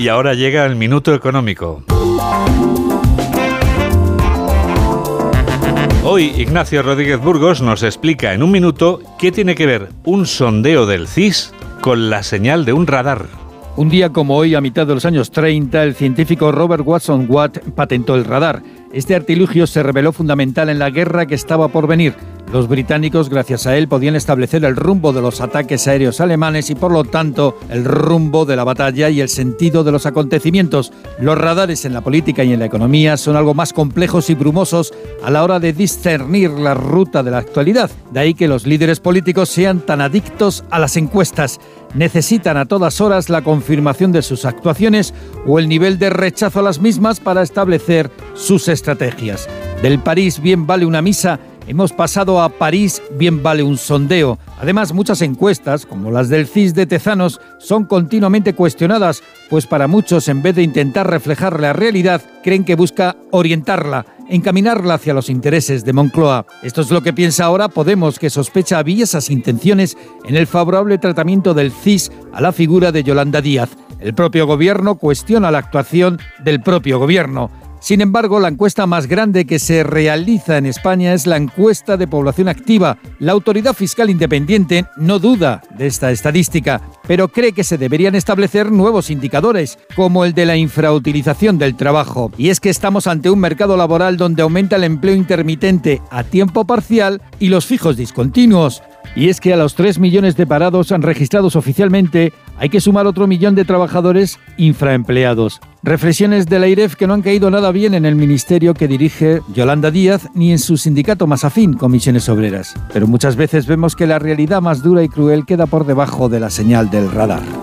Y ahora llega el minuto económico. Hoy Ignacio Rodríguez Burgos nos explica en un minuto qué tiene que ver un sondeo del CIS con la señal de un radar. Un día como hoy, a mitad de los años 30, el científico Robert Watson Watt patentó el radar. Este artilugio se reveló fundamental en la guerra que estaba por venir. Los británicos, gracias a él, podían establecer el rumbo de los ataques aéreos alemanes y, por lo tanto, el rumbo de la batalla y el sentido de los acontecimientos. Los radares en la política y en la economía son algo más complejos y brumosos a la hora de discernir la ruta de la actualidad. De ahí que los líderes políticos sean tan adictos a las encuestas. Necesitan a todas horas la confirmación de sus actuaciones o el nivel de rechazo a las mismas para establecer sus estrategias. Del París bien vale una misa Hemos pasado a París, bien vale un sondeo. Además, muchas encuestas, como las del CIS de Tezanos, son continuamente cuestionadas, pues para muchos, en vez de intentar reflejar la realidad, creen que busca orientarla, encaminarla hacia los intereses de Moncloa. Esto es lo que piensa ahora Podemos, que sospecha había esas intenciones en el favorable tratamiento del CIS a la figura de Yolanda Díaz. El propio gobierno cuestiona la actuación del propio gobierno. Sin embargo, la encuesta más grande que se realiza en España es la encuesta de población activa. La Autoridad Fiscal Independiente no duda de esta estadística, pero cree que se deberían establecer nuevos indicadores, como el de la infrautilización del trabajo. Y es que estamos ante un mercado laboral donde aumenta el empleo intermitente a tiempo parcial y los fijos discontinuos. Y es que a los 3 millones de parados han registrados oficialmente hay que sumar otro millón de trabajadores infraempleados. Reflexiones de la IREF que no han caído nada bien en el ministerio que dirige Yolanda Díaz ni en su sindicato más afín, Comisiones Obreras. Pero muchas veces vemos que la realidad más dura y cruel queda por debajo de la señal del radar.